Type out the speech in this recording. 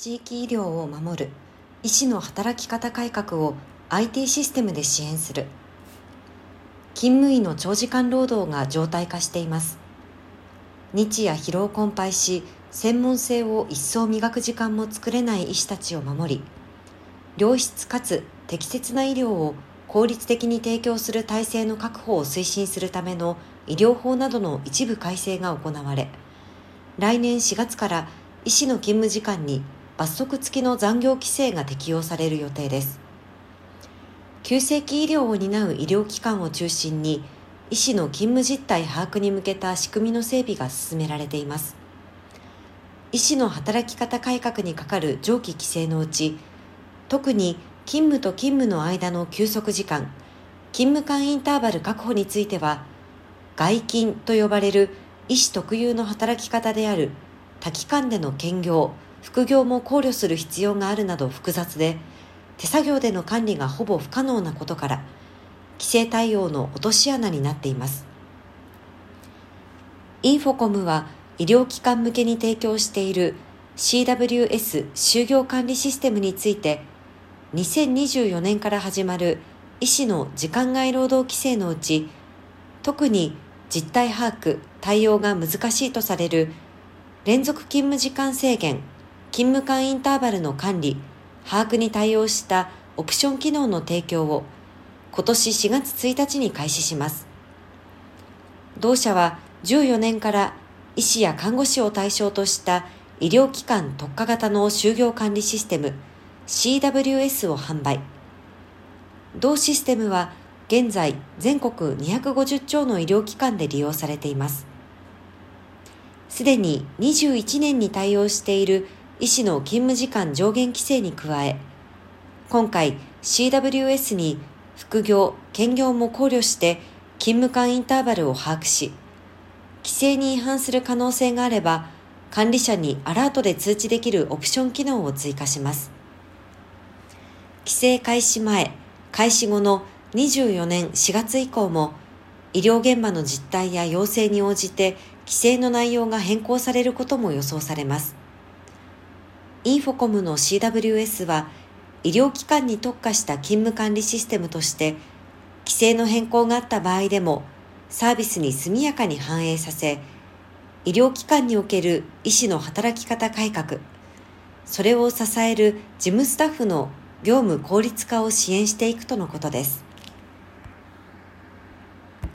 地域医療を守る医師の働き方改革を IT システムで支援する。勤務医の長時間労働が常態化しています。日夜疲労困憊し専門性を一層磨く時間も作れない医師たちを守り良質かつ適切な医療を効率的に提供する体制の確保を推進するための医療法などの一部改正が行われ来年4月から医師の勤務時間に罰則付きの残業規制が適用される予定です。急性期医療を担う医療機関を中心に医師の勤務実態把握に向けた仕組みの整備が進められています。医師の働き方改革にかかる上記規制のうち特に勤務と勤務の間の休息時間勤務間インターバル確保については外勤と呼ばれる医師特有の働き方である多期間での兼業副業も考慮する必要があるなど複雑で手作業での管理がほぼ不可能なことから規制対応の落とし穴になっています。インフォコムは医療機関向けに提供している CWS 就業管理システムについて2024年から始まる医師の時間外労働規制のうち特に実態把握対応が難しいとされる連続勤務時間制限勤務間インターバルの管理、把握に対応したオプション機能の提供を今年4月1日に開始します。同社は14年から医師や看護師を対象とした医療機関特化型の就業管理システム CWS を販売。同システムは現在全国250兆の医療機関で利用されています。すでに21年に対応している医師の勤務時間上限規制に加え、今回 CWS に副業、兼業も考慮して勤務間インターバルを把握し、規制に違反する可能性があれば、管理者にアラートで通知できるオプション機能を追加します。規制開始前、開始後の24年4月以降も、医療現場の実態や要請に応じて規制の内容が変更されることも予想されます。インフォコムの CWS は医療機関に特化した勤務管理システムとして規制の変更があった場合でもサービスに速やかに反映させ医療機関における医師の働き方改革それを支える事務スタッフの業務効率化を支援していくとのことです。